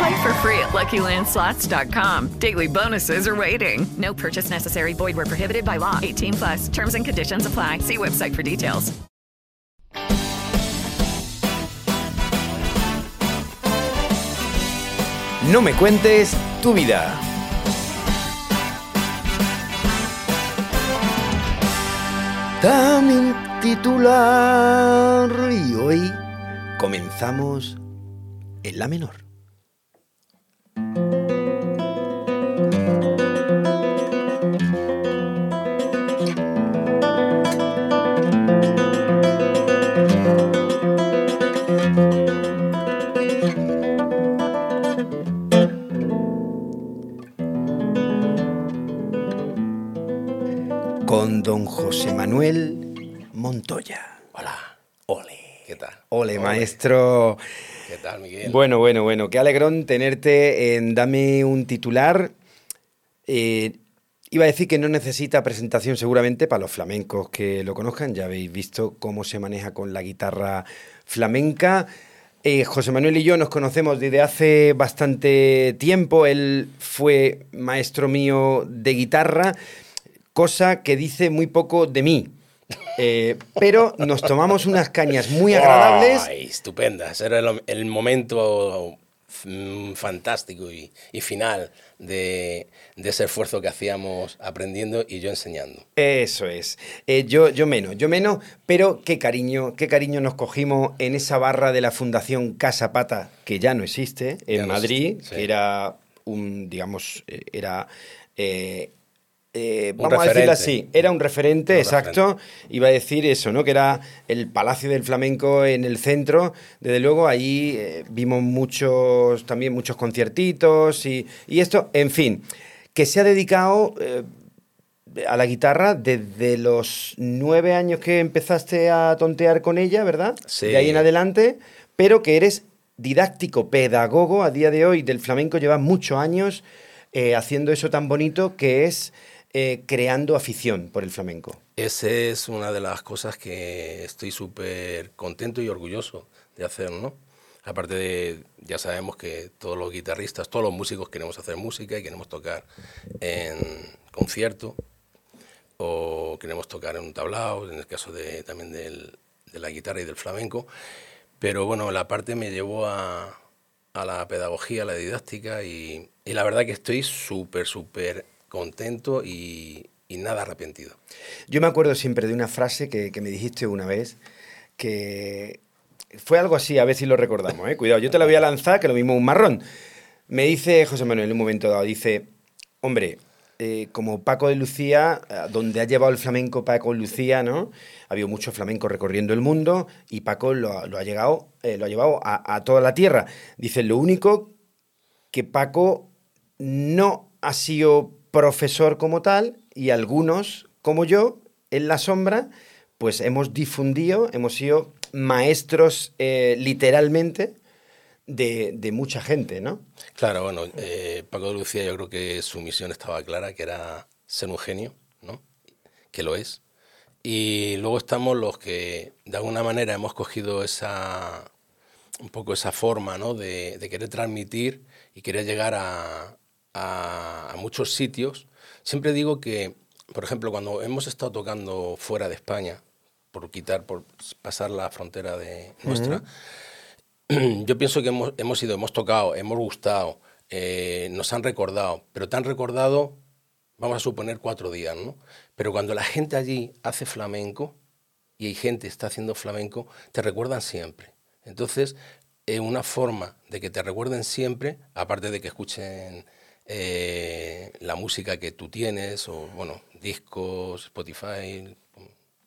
Play for free at LuckyLandSlots.com. Daily bonuses are waiting. No purchase necessary. Void where prohibited by law. 18 plus. Terms and conditions apply. See website for details. No me cuentes tu vida. También titular y hoy comenzamos en la menor. Don José Manuel Montoya. Hola. Ole. ¿Qué tal? Ole, maestro. ¿Qué tal, Miguel? Bueno, bueno, bueno. Qué alegrón tenerte en Dame un titular. Eh, iba a decir que no necesita presentación seguramente para los flamencos que lo conozcan. Ya habéis visto cómo se maneja con la guitarra flamenca. Eh, José Manuel y yo nos conocemos desde hace bastante tiempo. Él fue maestro mío de guitarra, cosa que dice muy poco de mí. Eh, pero nos tomamos unas cañas muy agradables. Ay, estupendas. Era el, el momento mm, fantástico y, y final de, de ese esfuerzo que hacíamos aprendiendo y yo enseñando. Eso es. Eh, yo, yo menos, yo menos, pero qué cariño, qué cariño nos cogimos en esa barra de la Fundación Casa Pata, que ya no existe, en Ya no Madrid, existe, sí. que era un, digamos, eh, era... eh, eh, vamos a decirlo así, era un referente, Un exacto. Iba a decir eso, ¿no? Que era el Palacio del Flamenco en el centro. Desde luego, allí eh, vimos muchos, también muchos conciertitos y, y esto, en fin, que se ha dedicado eh, a la guitarra desde los nueve años que empezaste a tontear con ella, ¿verdad? Sí. De ahí en adelante, pero que eres didáctico, pedagogo a día de hoy del flamenco, llevas muchos años haciendo eso tan bonito que es eh, creando afición por el flamenco. Esa es una de las cosas que estoy súper contento y orgulloso de hacer, ¿no? Aparte de, ya sabemos que todos los guitarristas, todos los músicos queremos hacer música y queremos tocar en concierto o queremos tocar en un tablao, en el caso de, también de la guitarra y del flamenco. Pero bueno, la parte me llevó a, a la pedagogía, a la didáctica y, y la verdad que estoy súper, súper contento y, nada arrepentido. Yo me acuerdo siempre de una frase que, me dijiste una vez, que fue algo así, a ver si lo recordamos, ¿eh? Cuidado, yo te la voy a lanzar, que lo mismo un marrón. Me dice José Manuel en un momento dado, dice, hombre, eh, como Paco de Lucía, eh, donde ha llevado el flamenco Paco de Lucía, ¿no? Ha habido mucho flamenco recorriendo el mundo y Paco lo ha, llegado, eh, lo ha llevado a, a toda la tierra. Dice, lo único que Paco no ha sido profesor como tal y algunos, como yo, en la sombra, pues hemos difundido, hemos sido maestros eh, literalmente de, mucha gente, ¿no? Claro, bueno, eh, Paco de Lucía yo creo que su misión estaba clara, que era ser un genio, ¿no? Que lo es. Y luego estamos los que de alguna manera hemos cogido esa, un poco esa forma, ¿no? De querer transmitir y querer llegar a, a- a muchos sitios. Siempre digo que, por ejemplo, cuando hemos estado tocando fuera de España, por quitar, por pasar la frontera de nuestra, yo pienso que hemos, hemos ido, hemos tocado, hemos gustado, eh, nos han recordado, pero te han recordado, vamos a suponer, cuatro días, ¿no? Pero cuando la gente allí hace flamenco, y hay gente que está haciendo flamenco, te recuerdan siempre. Entonces, es una forma de que te recuerden siempre, aparte de que escuchen eh, la música que tú tienes, o bueno, discos, Spotify,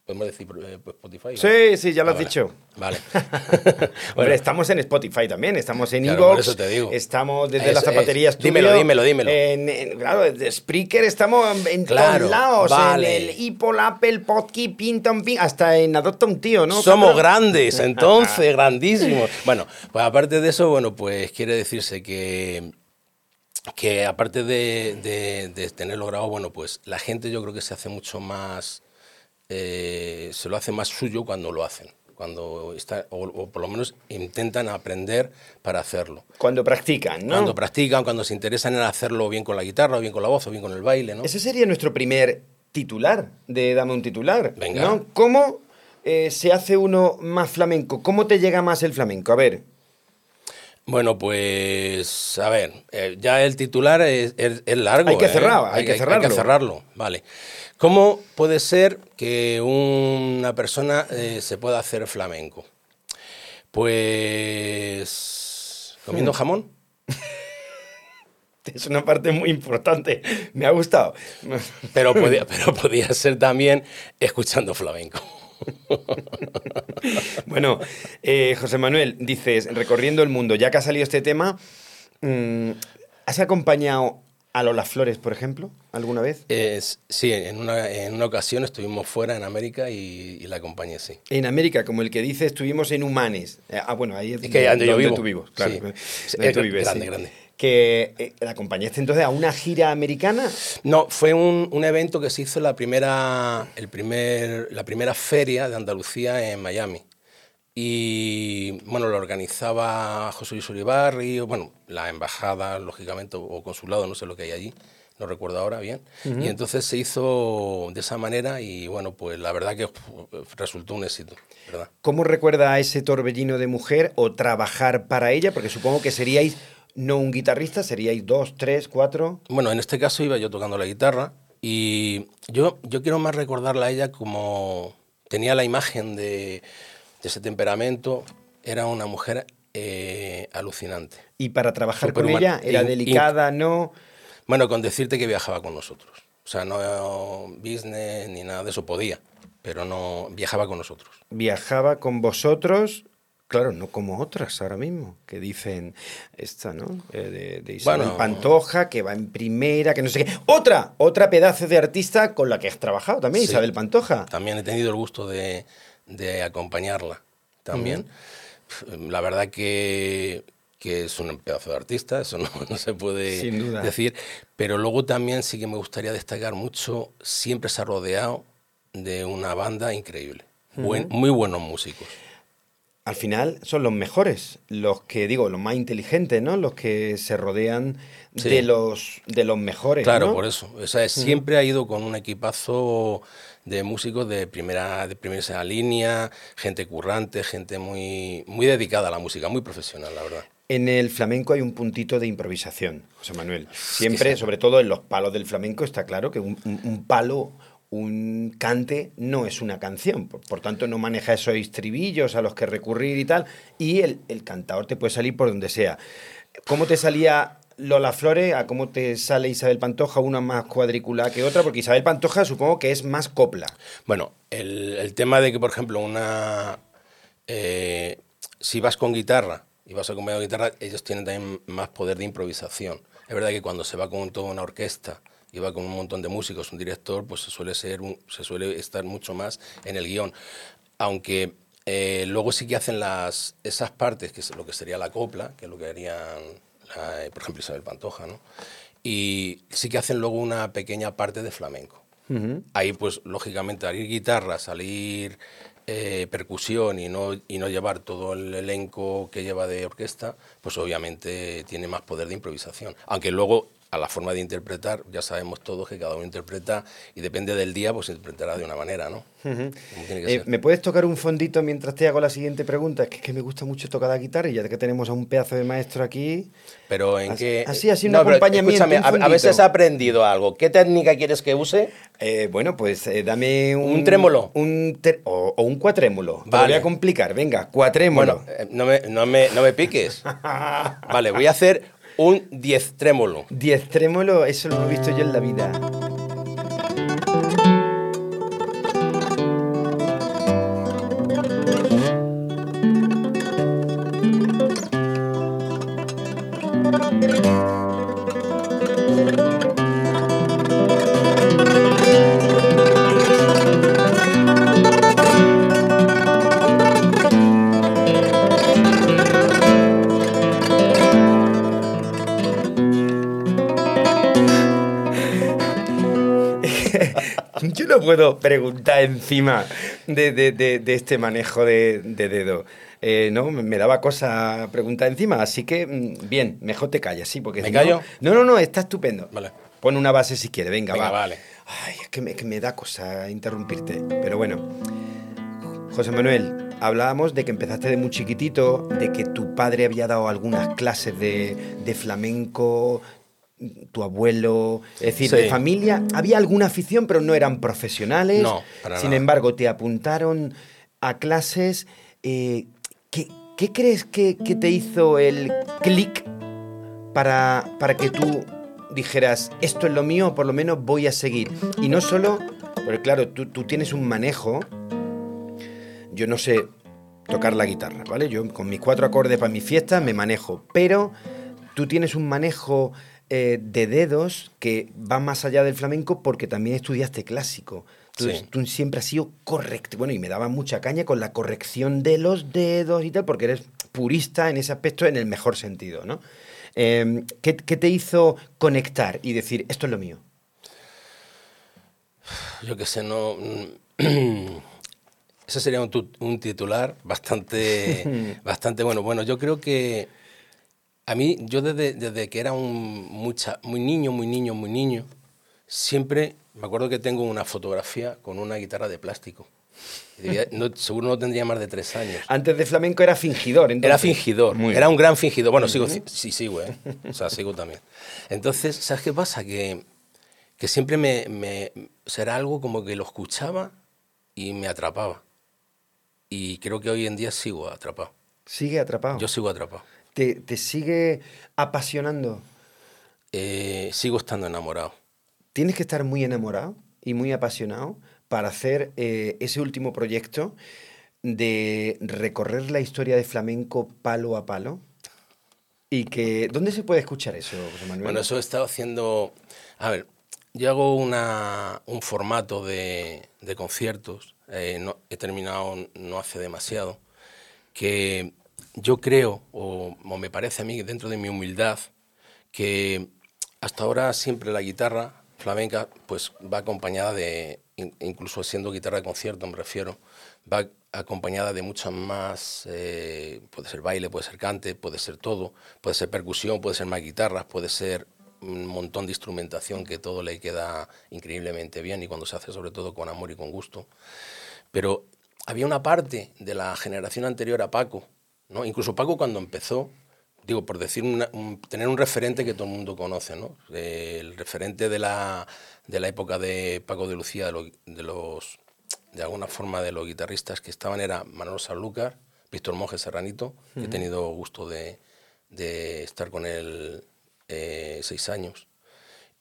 ¿Podemos decir eh, Spotify? Sí, sí, ya lo Ah, has vale. dicho. Vale. Hombre, estamos en Spotify también, estamos en Claro, Evox, eso te digo. estamos desde Es- la zapatería es- dímelo, dímelo, dímelo. En, en- claro, desde Spreaker estamos en Claro, todos lados, vale. en el Apple, Apple, Podkey, Pinton, Pin, hasta en Adopta un tío, ¿no? Somos grandes, entonces, grandísimos. Bueno, pues aparte de eso, bueno, pues quiere decirse que, que aparte de, de, de tenerlo grabado, bueno, pues la gente yo creo que se hace mucho más, eh, se lo hace más suyo cuando lo hacen, cuando está, o, o por lo menos intentan aprender para hacerlo. Cuando practican, ¿no? Cuando practican, cuando se interesan en hacerlo bien con la guitarra, o bien con la voz, o bien con el baile, ¿no? Ese sería nuestro primer titular de Dame un titular. Venga. ¿no? ¿Cómo eh, se hace uno más flamenco? ¿Cómo te llega más el flamenco? A ver, Bueno, pues a ver, eh, ya el titular es, es- es largo. Hay que ¿eh? cerrar, hay que Hay cerrarlo. que cerrarlo, vale. ¿Cómo puede ser que una persona eh, se pueda hacer flamenco? Pues comiendo Hmm. jamón. es una parte muy importante. Me ha gustado. Pero podía, pero podía ser también escuchando flamenco. Bueno, eh, José Manuel, dices, recorriendo el mundo, ya que ha salido este tema, mm, ¿has acompañado a Lola Flores, por ejemplo, alguna vez? Es- sí, en una, en una ocasión estuvimos fuera en América y, y la acompañé, sí. En América, como el que dice, estuvimos en Humanes. Eh, ah, bueno, ahí es, Es que donde yo vivo. tú vives, claro. Sí. Donde tú vives, grande, sí. grande. Que eh, la acompañaste entonces a una gira americana. No, fue un, un evento que se hizo la primera, el primer, la primera feria de Andalucía en Miami. Y bueno, lo organizaba José Luis Uribarri, bueno, la embajada, lógicamente, o consulado, no sé lo que hay allí, no recuerdo ahora bien. Ujú. Y entonces se hizo de esa manera y bueno, pues la verdad que resultó un éxito, ¿verdad? ¿Cómo recuerda a ese torbellino de mujer o trabajar para ella? Porque supongo que seríais no un guitarrista, seríais dos, tres, cuatro. Bueno, en este caso iba yo tocando la guitarra y yo, yo quiero más recordarla a ella como tenía la imagen de, de ese temperamento, era una mujer eh, alucinante. Y para trabajar con ella, era In- delicada, ¿no? Bueno, con decirte que viajaba con nosotros. O sea, no business ni nada de eso podía, pero no viajaba con nosotros. Viajaba con vosotros, claro, no como otras ahora mismo, que dicen esta, ¿no? Eh, de, de Isabel Bueno. Pantoja, que va en primera, que no sé qué. Otra, otra pedazo de artista con la que has trabajado también, Sí. Isabel Pantoja. También he tenido el gusto de, de acompañarla. También. La verdad que, que es un pedazo de artista, eso no, no se puede decir. Pero luego también sí que me gustaría destacar mucho, siempre se ha rodeado de una banda increíble. Buen- muy buenos músicos. Al final son los mejores, los que digo, los más inteligentes, ¿no? Los que se rodean Sí. de los de los mejores. Claro, ¿no? por eso. O sea, siempre ha ido con un equipazo de músicos de primera, de primera línea, gente currante, gente muy, muy dedicada a la música, muy profesional, la verdad. En el flamenco hay un puntito de improvisación, José Manuel. Siempre, sobre todo en los palos del flamenco, está claro que un, un- un palo, un cante, no es una canción. Por, tanto, no maneja esos estribillos a los que recurrir y tal. Y el, el cantador te puede salir por donde sea. ¿Cómo te salía Lola Flores? ¿A cómo te sale Isabel Pantoja? Una más cuadriculada que otra, porque Isabel Pantoja supongo que es más copla. Bueno, el, el tema de que, por ejemplo, una. eh, si vas con guitarra y vas acompañado de guitarra, ellos tienen también más poder de improvisación. Es verdad que cuando se va con toda una orquesta va con un montón de músicos, un director, pues se suele, ser un- se suele estar mucho más en el guion. Aunque eh, luego sí que hacen las, esas partes, que es lo que sería la copla, que es lo que harían, la- por ejemplo, Isabel Pantoja, ¿no? Y sí que hacen luego una pequeña parte de flamenco. Ahí, pues, lógicamente, salir guitarra, salir eh, percusión y no, y no llevar todo el elenco que lleva de orquesta, pues obviamente tiene más poder de improvisación. Aunque luego a la forma de interpretar, ya sabemos todos que cada uno interpreta y depende del día, pues interpretará de una manera, ¿no? Eh. ¿Me puedes tocar un fondito mientras te hago la siguiente pregunta? Es que, es que me gusta mucho tocar la guitarra y ya que tenemos a un pedazo de maestro aquí. Pero en Así- qué... así, así, un No, acompañamiento. un a, fondito. has aprendido algo. ¿Qué técnica quieres que use? Eh, bueno, pues eh, dame un... ¿Un trémolo? Un o, o un cuatrémolo. Te lo Vale. voy a complicar. Venga, cuatrémolo. Bueno, no me, no, me, no me piques. Vale, voy a hacer un diez trémolo. Diez trémolo, eso lo he visto yo en la vida. Puedo preguntar encima de, de- de- de este manejo de, de dedo. Eh, no, me daba cosa preguntar encima, así que mm, bien, mejor te callas, sí, porque ¿Me si callo? No, no, no, está estupendo. Vale. Pon una base si quieres, venga, Venga, va. vale. Ay, es que me, que me da cosa interrumpirte, pero bueno. José Manuel, hablábamos de que empezaste de muy chiquitito, de que tu padre había dado algunas clases de, de flamenco, tu abuelo, es decir, Sí. de familia. Había alguna afición, pero no eran profesionales. No, para Sin nada. embargo, te apuntaron a clases. eh, ¿qué, qué crees que, que te hizo el clic para, para que tú dijeras, esto es lo mío, o por lo menos voy a seguir? Y no solo, porque claro, tú, tú tienes un manejo yo no sé tocar la guitarra, ¿vale? Yo con mis cuatro acordes para mis fiestas me manejo, pero tú tienes un manejo eh, de dedos que va más allá del flamenco porque también estudiaste clásico. Entonces, Sí. tú siempre has sido correcto. Bueno, y me daba mucha caña con la corrección de los dedos y tal, porque eres purista en ese aspecto en el mejor sentido, ¿no? Eh, ¿qué, qué te hizo conectar y decir, esto es lo mío? Yo qué sé, no... mm, Ese sería un, un titular bastante, bastante bueno. Bueno, yo creo que a mí, yo desde, desde que era un mucha, muy niño, muy niño, muy niño, siempre me acuerdo que tengo una fotografía con una guitarra de plástico. No- seguro no tendría más de tres años. Antes de flamenco era fingidor, entonces. Era fingidor, Muy era un gran fingidor. Bueno, sigo, sí, sigo, ¿eh? O sea, sigo también. Entonces, ¿sabes qué pasa? Que, que siempre me, me- Será algo como que lo escuchaba y me atrapaba. Y creo que hoy en día sigo atrapado. Sigue atrapado. Yo sigo atrapado. Te, te sigue apasionando. Eh, sigo estando enamorado. Tienes que estar muy enamorado y muy apasionado para hacer eh, ese último proyecto de recorrer la historia de flamenco palo a palo. Y que, ¿dónde se puede escuchar eso, José Manuel? Bueno, eso he estado haciendo. A ver, yo hago una, un formato de, de conciertos, eh, no, he terminado no hace demasiado, que yo creo, o, me parece a mí, dentro de mi humildad, que hasta ahora siempre la guitarra flamenca pues va acompañada de, in- incluso siendo guitarra de concierto me refiero, va acompañada de muchas más, eh, puede ser baile, puede ser cante, puede ser todo, puede ser percusión, puede ser más guitarras, puede ser un montón de instrumentación que todo le queda increíblemente bien y cuando se hace sobre todo con amor y con gusto. Pero había una parte de la generación anterior a Paco, ¿no? incluso Paco cuando empezó, digo, por decir, una- un- tener un referente que todo el mundo conoce, ¿no? Eh, el referente de la, de la época de Paco de Lucía, de, lo- de los, de alguna forma de los guitarristas que estaban era Manolo Sanlúcar, Víctor Monge Serranito, que he tenido gusto de, de estar con él eh, seis años,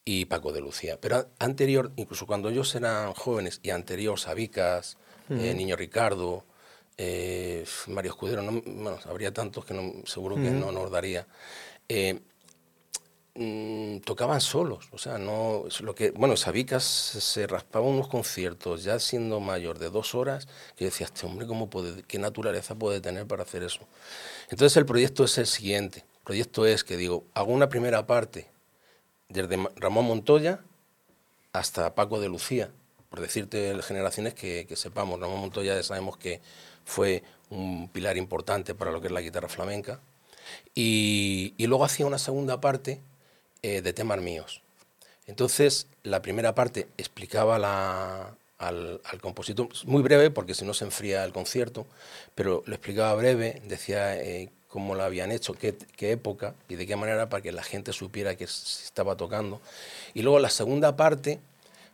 y Paco de Lucía. Pero anterior, incluso cuando ellos eran jóvenes, y anterior, Sabicas, eh, Ujú. Niño Ricardo, eh, Mario Escudero, no, bueno, habría tantos que no, seguro que Ujú. no nos daría. Eh, mm, tocaban solos, o sea, no, es lo que, bueno, Sabicas se raspaba unos conciertos ya siendo mayor de dos horas, que decía, este hombre, ¿cómo puede, qué naturaleza puede tener para hacer eso? Entonces el proyecto es el siguiente, el proyecto es que digo, hago una primera parte desde Ramón Montoya hasta Paco de Lucía, por decirte generaciones que, que sepamos. Ramón Montoya ya sabemos que fue un pilar importante para lo que es la guitarra flamenca. Y, luego hacía una segunda parte eh, de temas míos. Entonces, la primera parte explicaba la- al, al compositor, muy breve, porque si no se enfría el concierto, pero lo explicaba breve, decía eh, cómo lo habían hecho, qué, qué época y de qué manera para que la gente supiera que se estaba tocando. Y luego la segunda parte,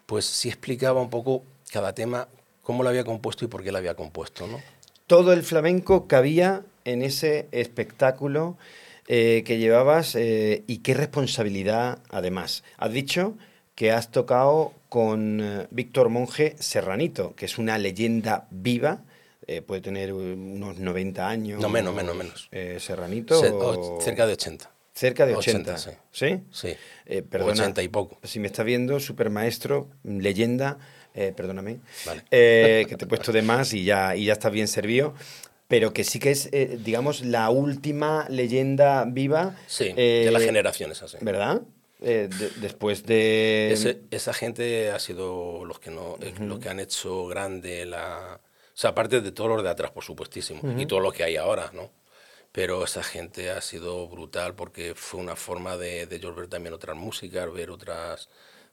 pues sí explicaba un poco cada tema, cómo lo había compuesto y por qué lo había compuesto, ¿no? Todo el flamenco cabía en ese espectáculo eh, que llevabas eh, y qué responsabilidad además. Has dicho que has tocado con eh, Víctor Monge Serranito, que es una leyenda viva. puede tener unos 90 años. No, menos, menos, menos. Serranito. Se- o- o cerca de 80. Cerca de 80. 80, sí. Sí. Perdona, 80 y poco. Si me estás viendo, supermaestro, leyenda, eh, perdóname, Vale. eh, que te he puesto de más y ya, y ya estás bien servido, pero que sí que es, eh, digamos, la última leyenda viva. Sí, eh, de las generaciones así. ¿Verdad? Eh, de- después de... Ese- esa gente ha sido los que no eh, los que han hecho grande la o sea aparte de todos los de atrás por supuestísimo y Ujú. todo lo que hay ahora no pero esa gente ha sido brutal porque fue una forma de, de ellos ver también otras músicas ver otras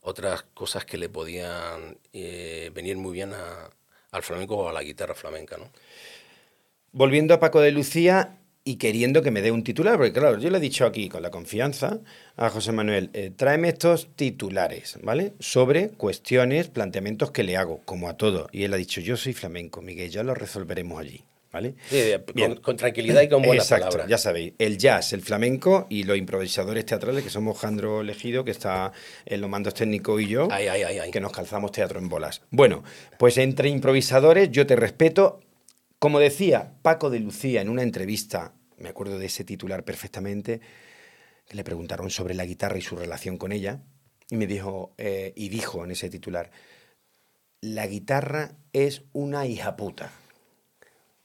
otras cosas que le podían eh, venir muy bien a- al flamenco o a la guitarra flamenca no Volviendo a Paco de Lucía y queriendo que me dé un titular, porque claro, yo le he dicho aquí con la confianza a José Manuel, eh, tráeme estos titulares, ¿vale? Sobre cuestiones, planteamientos que le hago, como a todo. Y él ha dicho, yo soy flamenco, Miguel, ya lo resolveremos allí, ¿vale? Sí, con- tranquilidad y con buenas Exacto, palabras. Ya sabéis, el jazz, el flamenco y los improvisadores teatrales, que somos Jandro Elegido, que está en los mandos técnicos, y yo, Ay, ay, ay, ay. que nos calzamos teatro en bolas. Bueno, pues entre improvisadores, yo te respeto. Como decía Paco de Lucía en una entrevista, me acuerdo de ese titular perfectamente, que le preguntaron sobre la guitarra y su relación con ella, y me dijo, eh, y dijo en ese titular, la guitarra es una hija puta.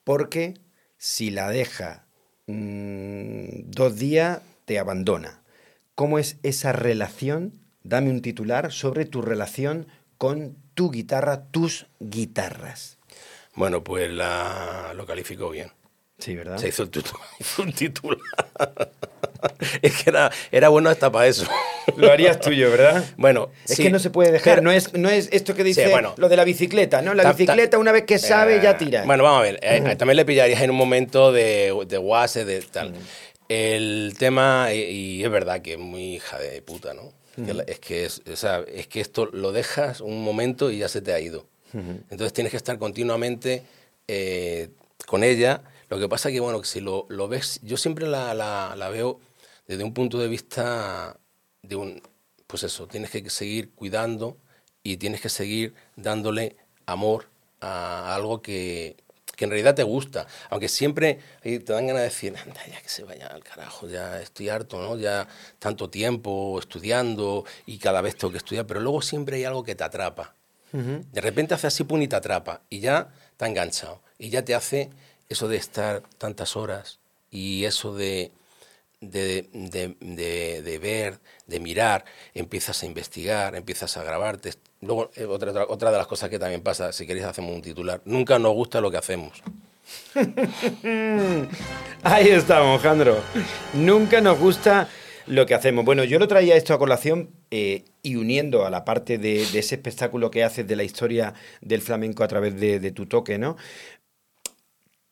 Porque si la deja mm, dos días, te abandona. ¿Cómo es esa relación? Dame un titular sobre tu relación con tu guitarra, tus guitarras. bueno pues la, lo calificó bien Sí, ¿verdad? Se hizo, el hizo un titular. es que era, era bueno hasta para eso. Lo harías tuyo, ¿verdad? Bueno, Es sí. que no se puede dejar, Pero- no es, no es esto que dice Sí, bueno. lo de la bicicleta, ¿no? La Ta- ta- bicicleta una vez que sabe Eh, ya tira. Bueno, vamos a ver. eh, también le pillarías en un momento de, de guase, de tal. El tema, y, y es verdad que es muy hija de puta, ¿no? Es, que es, o sea, es que esto lo dejas un momento y ya se te ha ido. Entonces tienes que estar continuamente eh, con ella. Lo que pasa que, bueno, que si lo, lo ves, yo siempre la, la- la veo desde un punto de vista de un, pues eso, tienes que seguir cuidando y tienes que seguir dándole amor a algo que, que en realidad te gusta. Aunque siempre te dan ganas de decir, anda, ya que se vaya al carajo, ya estoy harto, ¿no? Ya tanto tiempo estudiando y cada vez tengo que estudiar, pero luego siempre hay algo que te atrapa. De repente hace así pum y te atrapa y ya te ha enganchado. Y ya te hace eso de estar tantas horas y eso de, de, de- de- ver, de mirar, empiezas a investigar, empiezas a grabarte. Luego, eh, otra, otra, otra de las cosas que también pasa, si queréis hacemos un titular, nunca nos gusta lo que hacemos. Ahí estamos, Jandro. Nunca nos gusta lo que hacemos. Bueno, yo lo traía esto a colación eh, y uniendo a la parte de, de ese espectáculo que haces de la historia del flamenco a través de, de tu toque, ¿no?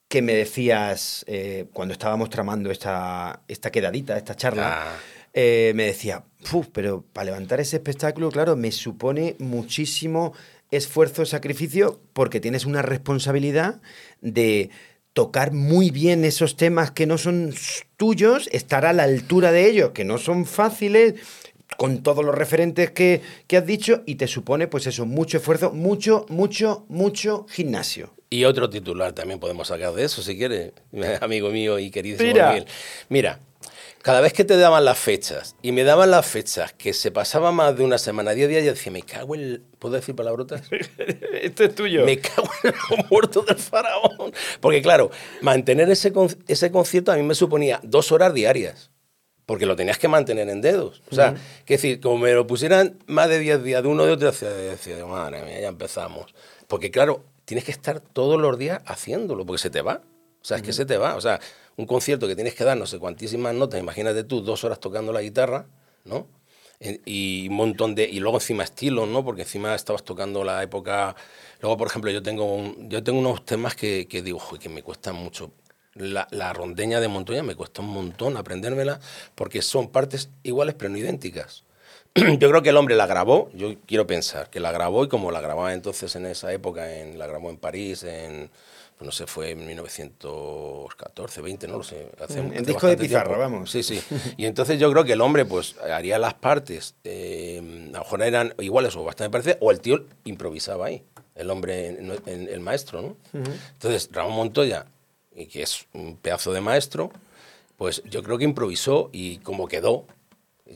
Que me decías eh, cuando estábamos tramando esta, esta quedadita, esta charla, Ah. eh, me decía, "Puf, pero para levantar ese espectáculo, claro, me supone muchísimo esfuerzo, sacrificio, porque tienes una responsabilidad de tocar muy bien esos temas que no son tuyos, estar a la altura de ellos, que no son fáciles, con todos los referentes que, que has dicho, y te supone, pues eso, mucho esfuerzo, mucho, mucho, mucho gimnasio. Y otro titular también podemos sacar de eso, si quieres, amigo mío y queridísimo Mira. Miguel. Mira, cada vez que te daban las fechas, y me daban las fechas que se pasaba más de una semana, 10 días, yo decía, me cago en... el-". ¿Puedo decir palabrotas? Esto es tuyo. Me cago en los muertos del faraón. Porque claro, mantener ese, con- ese concierto a mí me suponía dos horas diarias. Porque lo tenías que mantener en dedos. O sea, Ujú. que decir, como me lo pusieran más de 10 días de uno de otro, decía, decía, madre mía, ya empezamos. Porque claro, tienes que estar todos los días haciéndolo, porque se te va. O sea, es que se te va. O sea, un concierto que tienes que dar no sé cuantísimas notas, imagínate tú, dos horas tocando la guitarra, ¿no? y un montón de y luego encima estilos, ¿no? Porque encima estabas tocando la época. Luego, por ejemplo, yo tengo un- yo tengo unos temas que, que digo, "Joder, que me cuestan mucho. La, la rondeña de Montoya me cuesta un montón aprendérmela porque son partes iguales pero no idénticas. yo creo que el hombre la grabó, yo quiero pensar que la grabó y como la grababa entonces en esa época, en, la grabó en París, en, pues no sé, fue en 1914, 20, no lo sé. Hace, En hace disco de pizarra, tiempo. vamos. Sí, sí. Y entonces yo creo que el hombre pues haría las partes, eh, a lo mejor eran iguales o bastante parecidas, o el tío improvisaba ahí, el hombre, en- en- el maestro, ¿no? Entonces, Ramón Montoya, y que es un pedazo de maestro, pues yo creo que improvisó y como quedó.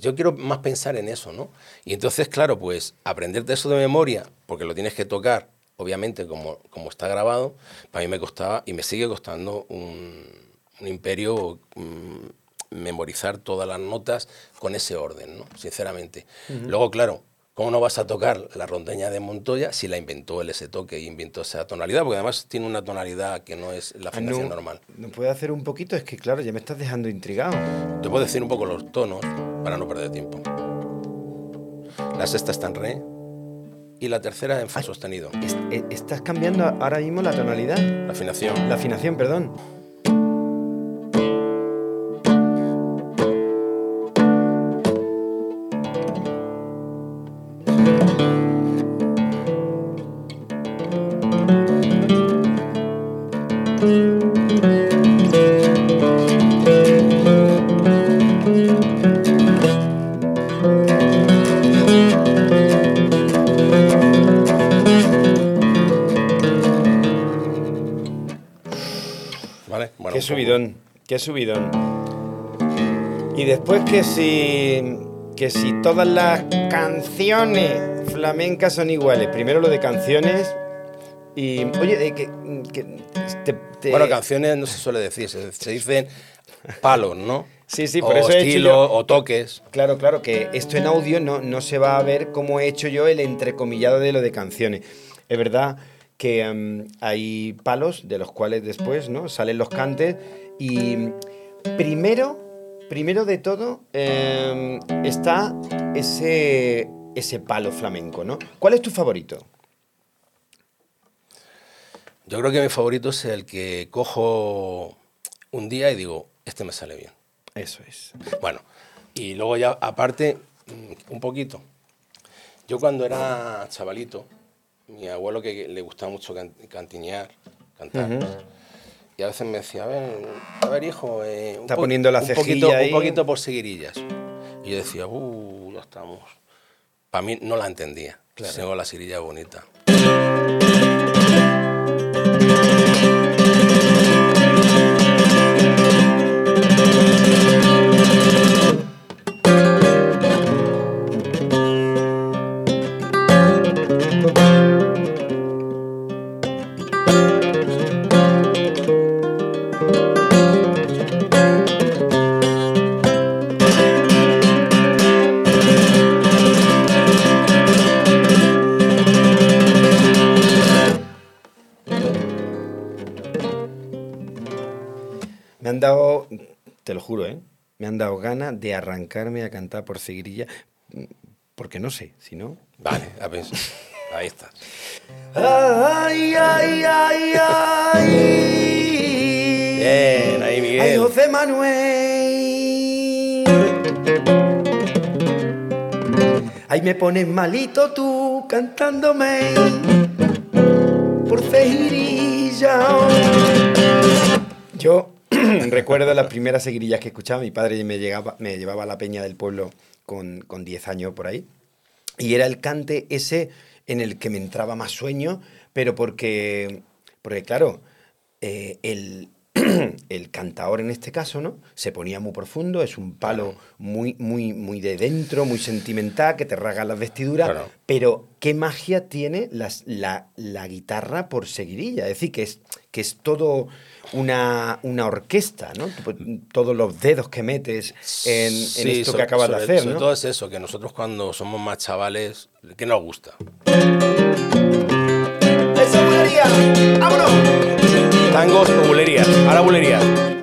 Yo quiero más pensar en eso, ¿no? Y entonces, claro, pues aprenderte eso de memoria, porque lo tienes que tocar, obviamente, como, como está grabado, para mí me costaba y me sigue costando un, un imperio mm, memorizar todas las notas con ese orden, ¿no? Sinceramente. Luego, claro, ¿cómo no vas a tocar la rondeña de Montoya si la inventó él ese toque y inventó esa tonalidad? Porque además tiene una tonalidad que no es la afinación no, normal. ¿No puede hacer un poquito? Es que, claro, ya me estás dejando intrigado. Te puedo decir un poco los tonos para no perder tiempo. La sexta está en re y la tercera en fa sostenido. Eh, ¿Estás cambiando ahora mismo la tonalidad? La afinación. La afinación, perdón. Qué subidón. Y después que si, que si todas las canciones flamencas son iguales. Primero lo de canciones y... Oye, eh, que, que te- te- Bueno, canciones no se suele decir, se, se dicen palos, ¿no? Sí, sí, por o eso he hecho estilo, yo- o toques. Claro, claro, que esto en audio no, no se va a ver cómo he hecho yo el entrecomillado de lo de canciones. Es verdad que em, hay palos de los cuales después ¿no? salen los cantes y primero, primero de todo em, está ese, ese palo flamenco, ¿no? ¿Cuál es tu favorito? Yo creo que mi favorito es el que cojo un día y digo, este me sale bien. Eso es. Bueno, y luego ya aparte, un poquito. Yo cuando era chavalito, mi abuelo que le gustaba mucho can- cantinear, cantar. Y a veces me decía, a ver, a ver hijo, eh, un Está po- poniendo la un poquito, ahí. un poquito por seguirillas. Y yo decía, uh, ya estamos. Para mí no la entendía. Claro. Tengo la seguirilla bonita. Me han dado ganas de arrancarme a cantar por seguirilla, mm, porque no sé, si no... Vale, a ver, ahí está. Ay, ay, ay, ay. Bien, ahí Miguel. Ay, José Manuel. Ay, me pones malito tú cantándome por seguirilla. Yo recuerdo las primeras seguirillas que escuchaba. Mi padre me, llegaba, me llevaba a la peña del pueblo con, con 10 años por ahí. Y era el cante ese en el que me entraba más sueño, pero porque, porque claro, eh, el, el cantador en este caso, ¿no? Se ponía muy profundo, es un palo muy, muy, muy de dentro, muy sentimental, que te rasga las vestiduras, Claro. pero qué magia tiene las- la, la guitarra por seguirilla, es decir, que es, que es todo una, una orquesta, ¿no? Todos los dedos que metes en, en Sí, esto so- que acabas de sobre- hacer, Sobre ¿no? todo es eso, que nosotros cuando somos más chavales, ¿qué nos gusta? ¡Esa bulería! ¡Vámonos! Tangos o bulería. Ahora bulería.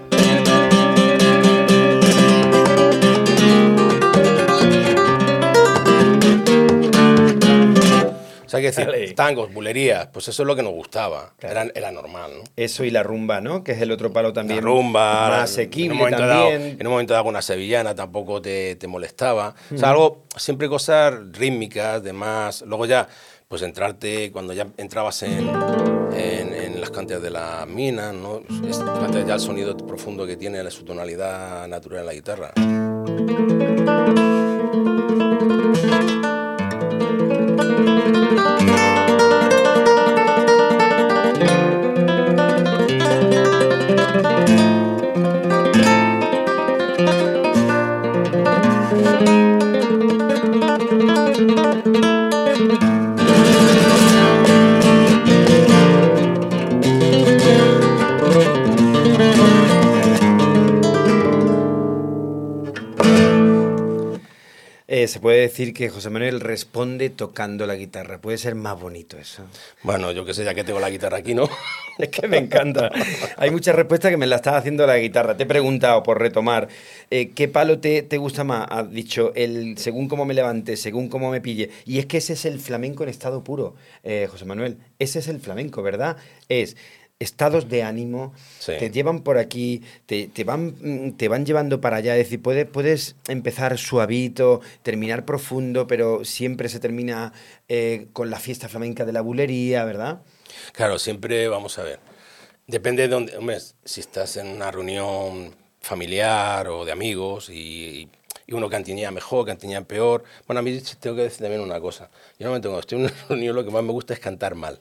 O sea, que decir, Vale. tangos, bulerías, pues eso es lo que nos gustaba. Era, era normal, ¿no? Eso y la rumba, ¿no? Que es el otro palo también. La rumba, Más en asequible un momento dado, también. en un momento dado una sevillana tampoco te, te molestaba. O Mm. sea, algo, siempre cosas rítmicas, de más. Luego ya, pues entrarte, cuando ya entrabas en, en, en las cantes de las minas, ¿no? Es, ya el sonido profundo que tiene, su tonalidad natural en la guitarra. Eh, se puede decir que José Manuel responde tocando la guitarra. Puede ser más bonito eso. Bueno, yo qué sé, ya que tengo la guitarra aquí, ¿no? Es que me encanta. Hay muchas respuestas que me las estás haciendo la guitarra. Te he preguntado, por retomar, eh, ¿qué palo te, te gusta más? Has dicho, el según cómo me levante, según cómo me pille. Y es que ese es el flamenco en estado puro, eh, José Manuel. Ese es el flamenco, ¿verdad? Es estados de ánimo, Sí. te llevan por aquí, te, te van, mm, te van llevando para allá. Es decir, puedes, puedes empezar suavito, terminar profundo, pero siempre se termina eh, con la fiesta flamenca de la bulería, ¿verdad? Claro, siempre vamos a ver. Depende de dónde, hombre, si estás en una reunión familiar o de amigos y, y uno cantinea mejor, cantinea peor. Bueno, a mí tengo que decir también una cosa. Yo normalmente cuando estoy en una reunión lo que más me gusta es cantar mal.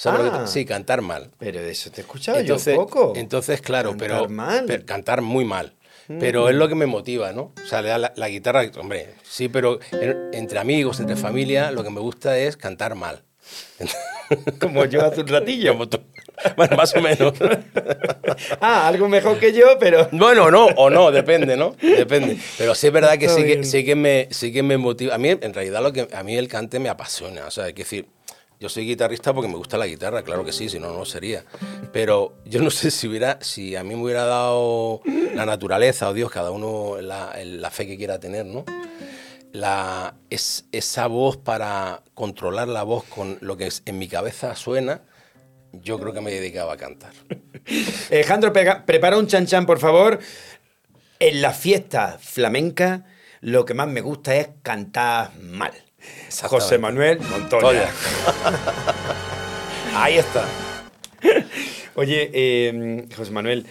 ¿Sabes lo que te- Ah. Sí, cantar mal. Pero eso te he escuchado Entonces, yo poco. entonces claro, Cantar pero, mal. pero cantar muy mal. Pero es lo que me motiva, ¿no? O sea, le da la, la guitarra, hombre, sí, pero en- entre amigos, entre familia, lo que me gusta es cantar mal. Como yo hace un ratillo. Bueno, más o menos. Ah, algo mejor que yo, pero... Bueno, no, o no, depende, ¿no? Depende. Pero sí es verdad que Está sí que, sí que me, sí que me motiva. A mí, en realidad, lo que a mí el cante me apasiona. O sea, hay que decir, yo soy guitarrista porque me gusta la guitarra, claro que sí, si no, no sería. Pero yo no sé si hubiera, si a mí me hubiera dado la naturaleza o Dios, cada uno la, la fe que quiera tener, ¿no? La, es, esa voz para controlar la voz con lo que en mi cabeza suena, yo creo que me dedicaba a cantar. Alejandro, prepara un chan chan, por favor. En la fiesta flamenca, lo que más me gusta es cantar mal. José Manuel Montoya. Ahí está. Oye, eh, José Manuel,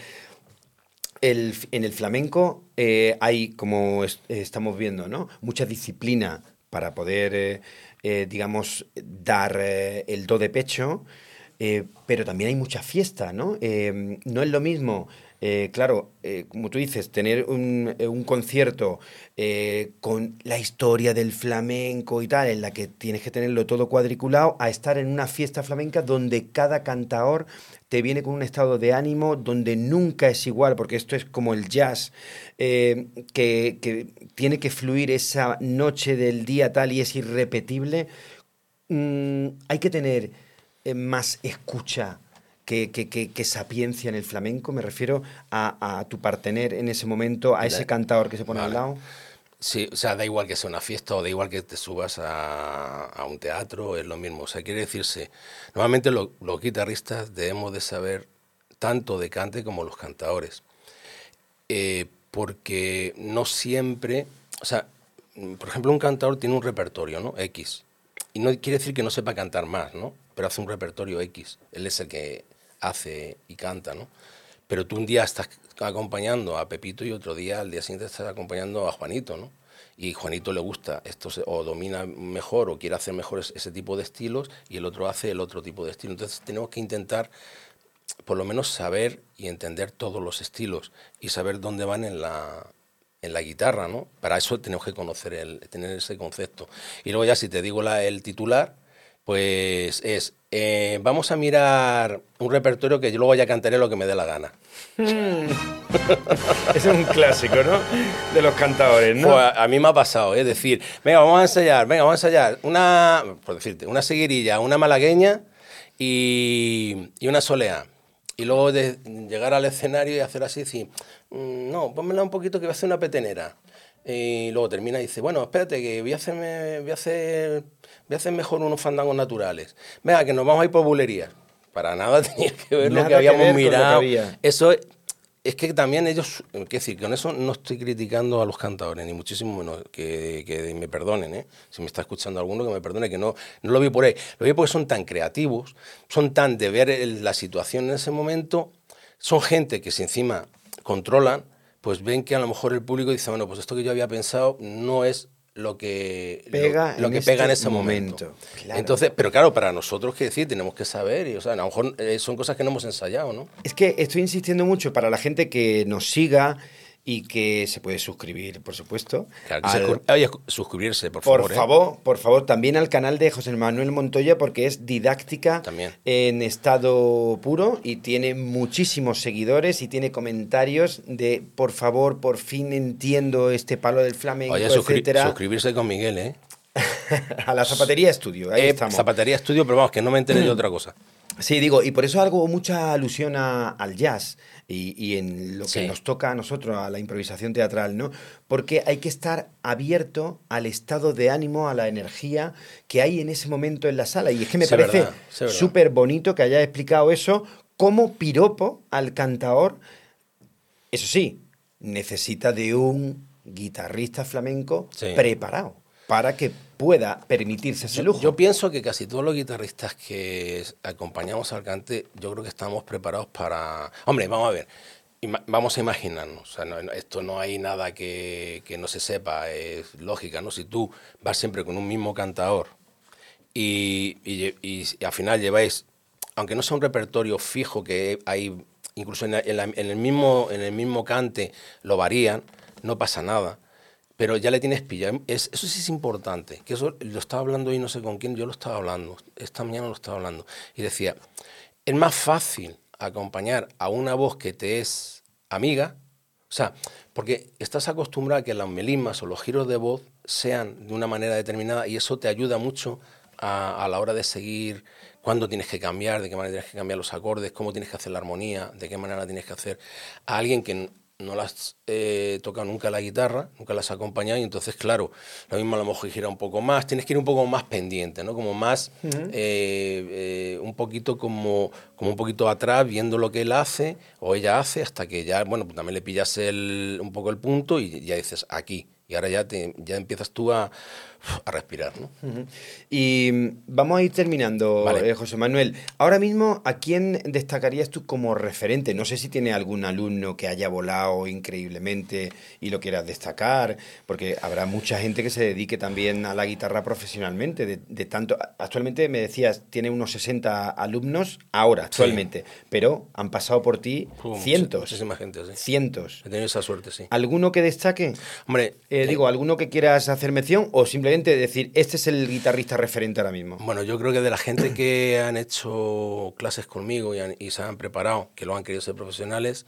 el- en el flamenco eh, hay, como es- estamos viendo, ¿no? mucha disciplina para poder, eh, eh, digamos, dar el do de pecho, pero también hay mucha fiesta, ¿no? Eh, no es lo mismo, eh, claro, eh, como tú dices, tener un, eh, concierto con la historia del flamenco y tal, en la que tienes que tenerlo todo cuadriculado, a estar en una fiesta flamenca donde cada cantaor te viene con un estado de ánimo donde nunca es igual, porque esto es como el jazz, que, tiene que fluir esa noche del día tal y es irrepetible. Mm, hay que tener más escucha que, que- que- que sapiencia en el flamenco. Me refiero a, a tu partener en ese momento, a ese cantador que se pone al lado. Sí, o sea, da igual que sea una fiesta o da igual que te subas a, a un teatro, es lo mismo. O sea, quiere decirse, normalmente lo- los guitarristas debemos de saber tanto de cante como los cantadores. Eh, porque no siempre, o sea, por ejemplo, un cantador tiene un repertorio, ¿no? X. Y no quiere decir que no sepa cantar más, ¿no? Pero hace un repertorio X. Él es el que hace y canta, ¿no? Pero tú un día estás acompañando a Pepito y otro día, al día siguiente, estás acompañando a Juanito, ¿no? Y Juanito le gusta esto o domina mejor o quiere hacer mejor es- ese tipo de estilos y el otro hace el otro tipo de estilo. Entonces tenemos que intentar por lo menos saber y entender todos los estilos y saber dónde van en la, en la guitarra, ¿no? Para eso tenemos que conocer el, tener ese concepto. Y luego ya si te digo el titular, pues es, eh, vamos a mirar un repertorio que yo luego ya cantaré lo que me dé la gana. Ese es un clásico, ¿no? De los cantadores, ¿no? Pues a, a mí me ha pasado, es decir, venga, vamos a ensayar, venga, vamos a ensayar una, por decirte, una seguirilla, una malagueña y, y una soleá. Y luego de llegar al escenario y hacer así, decir, "Mm, no, pónmela un poquito que voy a hacer una petenera. y luego termina y dice, bueno, espérate que voy a hacerme, voy a hacer, voy a hacer mejor unos fandangos naturales. Venga, que nos vamos a ir por bulería. Para nada tenía que ver Nada lo que habíamos que mirado. había. Eso es, es que también ellos, quiero decir, con eso no estoy criticando a los cantadores, ni muchísimo menos, que, que me perdonen, ¿eh? si me está escuchando alguno, que me perdone, que no, no lo vi por ahí. Lo vi porque son tan creativos, son tan de ver el- la situación en ese momento, son gente que si encima controlan, pues ven que a lo mejor el público dice, bueno, pues esto que yo había pensado no es lo que Pega lo, en que pega en este ese momento. momento. Claro. Entonces, pero claro, para nosotros que decir, tenemos que saber y o sea, a lo mejor eh, son cosas que no hemos ensayado, ¿no? Es que estoy insistiendo mucho para la gente que nos siga y que se puede suscribir, por supuesto. Claro, se al- cur- oye, suscribirse, por, por favor. ¿eh? favor, por favor, también al canal de José Manuel Montoya porque es didáctica También. en estado puro y tiene muchísimos seguidores y tiene comentarios de por favor, por fin entiendo este palo del flamenco, Oye, etcétera. suscribirse con Miguel, ¿eh? a la zapatería estudio, ahí Eh, estamos. Zapatería Estudio, pero vamos, que no me enteré de otra cosa. Sí, digo, y por eso hago mucha alusión a- al jazz y, y en lo que Sí. nos toca a nosotros, a la improvisación teatral, ¿no? Porque hay que estar abierto al estado de ánimo, a la energía que hay en ese momento en la sala. Y es que me Sí, parece súper bonito que hayas explicado eso como piropo al cantaor. Eso sí, necesita de un guitarrista flamenco Sí. preparado para que pueda permitirse ese lujo. yo pienso que casi todos los guitarristas que acompañamos al cante, yo creo que estamos preparados para... Hombre, vamos a ver, ima- vamos a imaginarnos, o sea, no- no- esto no hay nada que, que no se sepa, es lógica, ¿no? Si tú vas siempre con un mismo cantador y, y al final lleváis, aunque no sea un repertorio fijo que hay, incluso en, la- en la- en el, mismo, en el mismo cante lo varían, no pasa nada. Pero ya le tienes pillado. Es, eso sí es importante. Que eso lo estaba hablando hoy no sé con quién, yo lo estaba hablando. Esta mañana lo estaba hablando. Y decía, es más fácil acompañar a una voz que te es amiga. O sea, porque estás acostumbrado a que las melismas o los giros de voz sean de una manera determinada y eso te ayuda mucho a, la hora de seguir cuándo tienes que cambiar, de qué manera tienes que cambiar los acordes, cómo tienes que hacer la armonía, de qué manera tienes que hacer. A alguien que no la has eh, tocado nunca la guitarra, nunca las acompañado y entonces, claro, lo mismo a lo mejor gira un poco más, tienes que ir un poco más pendiente, ¿no? Como más, eh, eh, un poquito como, como un poquito atrás, viendo lo que él hace o ella hace, hasta que ya, bueno, pues también le pillas el, un poco el punto y ya dices, aquí. Y ahora ya, te, ya empiezas tú a, a respirar, ¿no? Y mm, vamos a ir terminando, Vale. eh, José Manuel. Ahora mismo, ¿a quién destacarías tú como referente? No sé si tiene algún alumno que haya volado increíblemente y lo quieras destacar, porque habrá mucha gente que se dedique también a la guitarra profesionalmente. De, de tanto, actualmente me decías, tiene unos 60 alumnos ahora, actualmente, pero han pasado por ti mucha- cientos. Muchísima gente, sí. Cientos. He tenido esa suerte, sí. ¿Alguno que destaque? Hombre, Eh, digo, ¿alguno que quieras hacer mención o simplemente decir, este es el guitarrista referente ahora mismo? Bueno, yo creo que de la gente que han hecho clases conmigo y, han- y se han preparado, que lo han querido ser profesionales,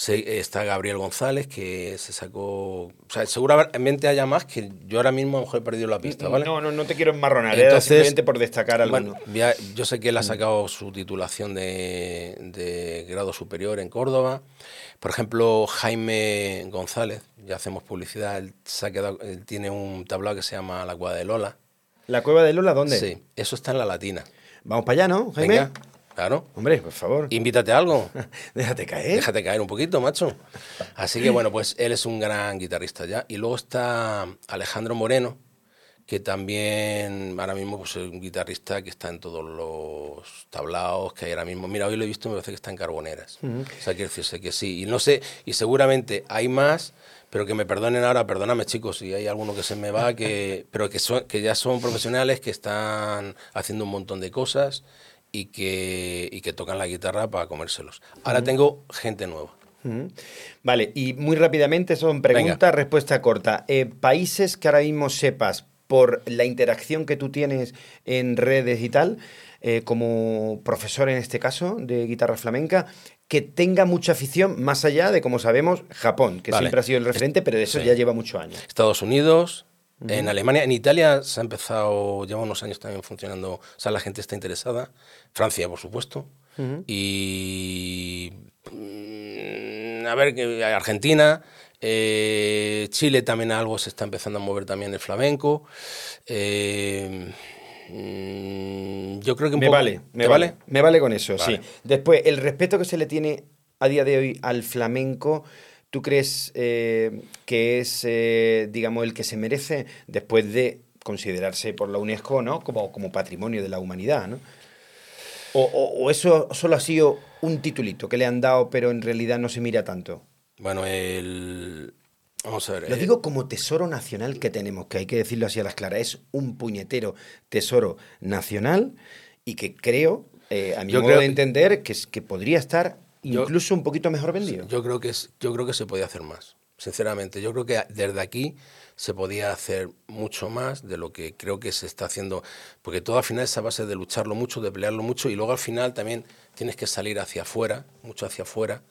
se- está Gabriel González, que se sacó... O sea, seguramente haya más que yo ahora mismo a lo mejor he perdido la pista, ¿vale? No, no, no te quiero enmarronar, era Entonces, simplemente por destacar alguno. Bueno, yo sé que él ha sacado su titulación de, de grado superior en Córdoba. Por ejemplo, Jaime González, ya hacemos publicidad, él, se ha quedado, él tiene un tablao que se llama La Cueva de Lola. ¿La cueva de Lola dónde? Sí, eso está en la Latina. Vamos para allá, ¿no, Jaime? Venga, claro. Hombre, por favor. Invítate a algo. Déjate caer. Déjate caer un poquito, macho. Así que bueno, pues él es un gran guitarrista ya. Y luego está Alejandro Moreno, que también ahora mismo pues, es un guitarrista que está en todos los tablaos que hay ahora mismo. Mira, hoy lo he visto, me parece que está en Carboneras. Ujú. O sea, quiere decirse que sí. Y no sé, y seguramente hay más, pero que me perdonen ahora, perdóname chicos, si hay alguno que se me va, que, pero que, son, que ya son profesionales, que están haciendo un montón de cosas y que, y que tocan la guitarra para comérselos. Ahora tengo gente nueva. Vale, y muy rápidamente son pregunta, respuesta corta. Eh, países que ahora mismo sepas por la interacción que tú tienes en redes y tal, eh, como profesor en este caso de guitarra flamenca, que tenga mucha afición más allá de, como sabemos, Japón, que Vale. siempre ha sido el referente, pero de eso Sí. ya lleva muchos años. Estados Unidos, En Alemania, en Italia se ha empezado, lleva unos años también funcionando, o sea, la gente está interesada. Francia, por supuesto. Y. mm, A ver, Argentina. Eh, Chile también algo se está empezando a mover también el flamenco. Eh, mm, yo creo que un Me poco- vale, me ¿Te vale, me vale con eso, Vale. sí. Después, el respeto que se le tiene a día de hoy al flamenco, ¿tú crees eh, que es, eh, digamos, el que se merece después de considerarse por la UNESCO, ¿no? Como, como patrimonio de la humanidad, ¿no? O, o- o eso solo ha sido un titulito que le han dado, pero en realidad no se mira tanto. Bueno, el. Vamos a ver. Lo eh, digo como tesoro nacional que tenemos, que hay que decirlo así a las claras, es un puñetero tesoro nacional y que creo, eh, a mi Yo modo creo de entender, que, que podría estar Yo- incluso un poquito mejor vendido. Yo creo que yo creo que se podía hacer más, sinceramente. Yo creo que desde aquí se podía hacer mucho más de lo que creo que se está haciendo, porque todo al final es a base de lucharlo mucho, de pelearlo mucho, y luego al final también tienes que salir hacia afuera, mucho hacia afuera,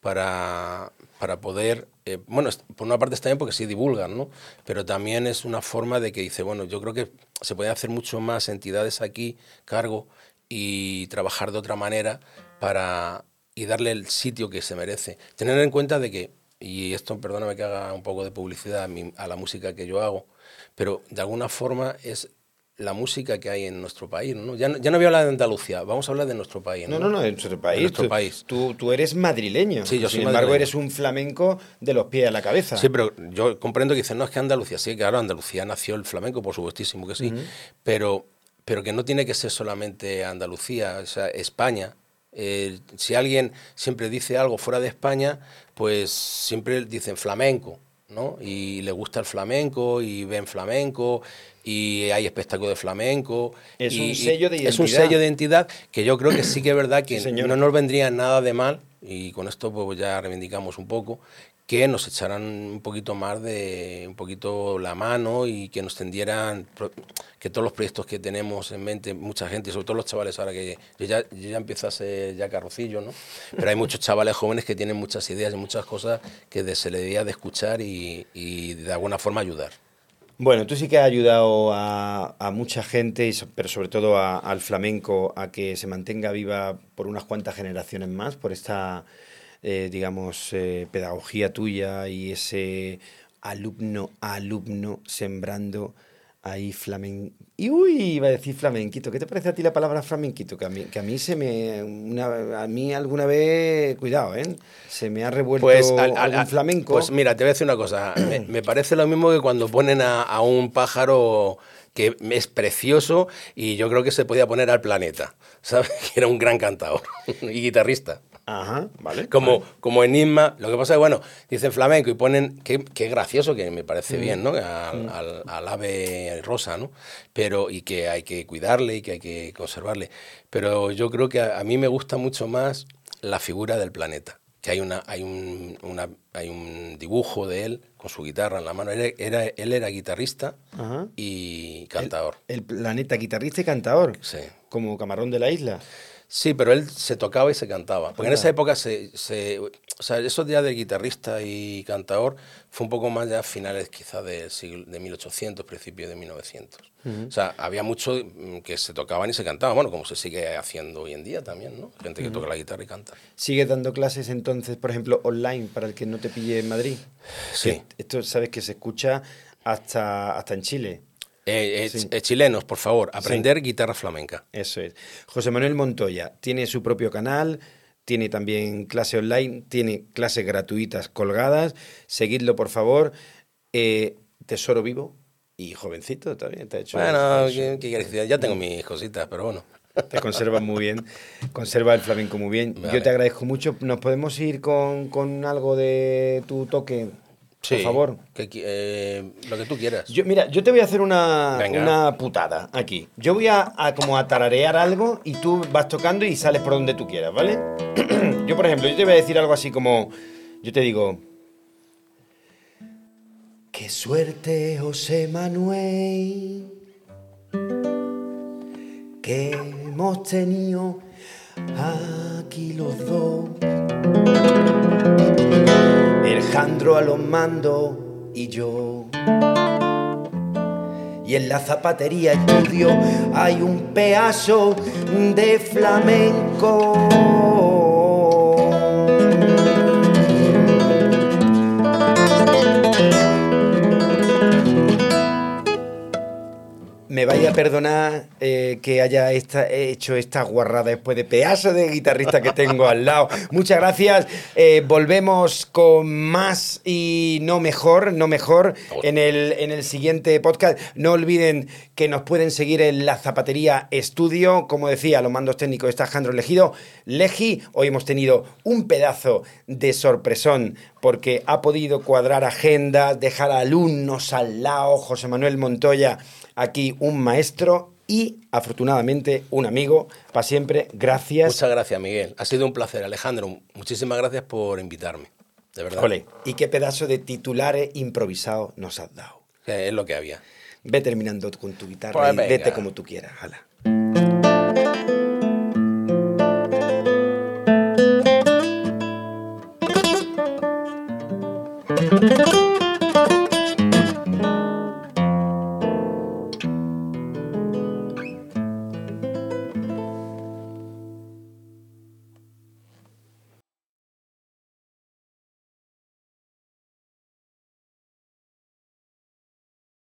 para, para poder, eh, bueno, por una parte está bien porque sí divulgan, ¿no? Pero también es una forma de que dice, bueno, yo creo que se puede hacer mucho más entidades aquí, cargo, y trabajar de otra manera para y darle el sitio que se merece. Tener en cuenta de que, y esto perdóname que haga un poco de publicidad a, mi- a la música que yo hago, pero de alguna forma es la música que hay en nuestro país. ¿no? Ya, no, ya no voy a hablar de Andalucía, vamos a hablar de nuestro país. No, no, no, en nuestro país. nuestro tú, país. Tú, tú eres madrileño. Sí, yo Sin soy embargo, madrileño. eres un flamenco de los pies a la cabeza. Sí, pero yo comprendo que dicen, no, es que Andalucía, sí, claro, Andalucía nació el flamenco, por supuestísimo que sí, Ujú. pero, pero que no tiene que ser solamente Andalucía, o sea, España. Eh, si alguien siempre dice algo fuera de España, pues siempre dicen flamenco, ¿no? Y le gusta el flamenco y ven flamenco y hay espectáculo de flamenco. Es y- un sello de Es un identidad. sello de identidad que yo creo que sí que es verdad que Sí, no nos vendría nada de mal, y con esto pues ya reivindicamos un poco, que nos echaran un poquito más de, un poquito la mano y que nos tendieran, que todos los proyectos que tenemos en mente, mucha gente, sobre todo los chavales ahora que yo ya, yo ya empiezo a ser ya carrocillo, ¿no? Pero hay muchos chavales jóvenes que tienen muchas ideas y muchas cosas que se le debía de escuchar y, y de alguna forma ayudar. Bueno, tú sí que has ayudado a, mucha gente, pero sobre todo a- al flamenco, a que se mantenga viva por unas cuantas generaciones más, por esta, eh, digamos, eh, pedagogía tuya y ese alumno a alumno sembrando ahí flamenco. Y uy, iba a decir flamenquito. ¿Qué te parece a ti la palabra flamenquito? Que a mí, que a mí se me. una- a mí alguna vez. Cuidado, ¿eh? Se me ha revuelto Pues, al- al- algún flamenco. Pues mira, te voy a decir una cosa. Me, me parece lo mismo que cuando ponen a, a un pájaro que es precioso y yo creo que se podía poner al planeta, ¿sabes? Que era un gran cantador y guitarrista. Ajá, vale. Como, como enigma. Lo que pasa es, bueno, dicen flamenco y ponen, qué, qué gracioso, que me parece Mm. bien, ¿no? Al, Mm. al- al ave rosa, ¿no? Pero, y que hay que cuidarle y que hay que conservarle. Pero yo creo que a, a mí me gusta mucho más la figura del planeta. Que hay, una, hay, un, una- hay un dibujo de él con su guitarra en la mano. Él era, él era guitarrista Ajá. y cantador. El planeta guitarrista y cantador. Sí. Como camarón de la isla. Sí, pero él se tocaba y se cantaba. Porque en esa época, se, se- o sea, eso ya de guitarrista y cantador fue un poco más ya finales quizás del siglo, de 1800, principios de 1900. Ujú. O sea, había muchos mm, que se tocaban y se cantaban, bueno, como se sigue haciendo hoy en día también, ¿no? Gente que toca la guitarra y canta. ¿Sigues dando clases entonces, por ejemplo, online para el que no te pille en Madrid? Sí. Que esto sabes que se escucha hasta, hasta en Chile. Eh, eh, Sí. eh, chilenos, por favor, aprender guitarra flamenca. Eso es. José Manuel Montoya tiene su propio canal, tiene también clase online, tiene clases gratuitas colgadas. Seguidlo, por favor. Tesoro Vivo y jovencito también. Te ha hecho Bueno, ¿qué, qué? Ya tengo mis cositas, pero bueno. Te conservas muy bien, conserva el flamenco muy bien. Yo te agradezco mucho. ¿Nos podemos ir con, con algo de tu toque? Sí, Por favor. que eh, lo que tú quieras. Yo, mira, yo te voy a hacer una, una putada aquí. Yo voy a, a como a tararear algo y tú vas tocando y sales por donde tú quieras, ¿vale? yo, por ejemplo, yo te voy a decir algo así como, yo te digo, qué suerte, José Manuel, que hemos tenido aquí los dos. Alejandro a los mandos y yo. Y en la zapatería estudio hay un pedazo de flamenco. Perdonar eh, que haya hecho esta guarrada después de pedazo de guitarrista que tengo al lado. Muchas gracias. Eh, volvemos con más y no mejor, no mejor en el, en el siguiente podcast. No olviden que nos pueden seguir en la Zapatería Estudio. Como decía, los mandos técnicos está Alejandro Elegido. Legi, hoy hemos tenido un pedazo de sorpresón porque ha podido cuadrar agendas, dejar alumnos al lado, José Manuel Montoya, aquí un maestro y afortunadamente un amigo para siempre. Gracias. Muchas gracias, Miguel. Ha sido un placer, Alejandro. Muchísimas gracias por invitarme. De verdad. Ole, y qué pedazo de titulares improvisados nos has dado. Eh, es lo que había. Ve terminando con tu guitarra pues y venga. vete como tú quieras. Jala.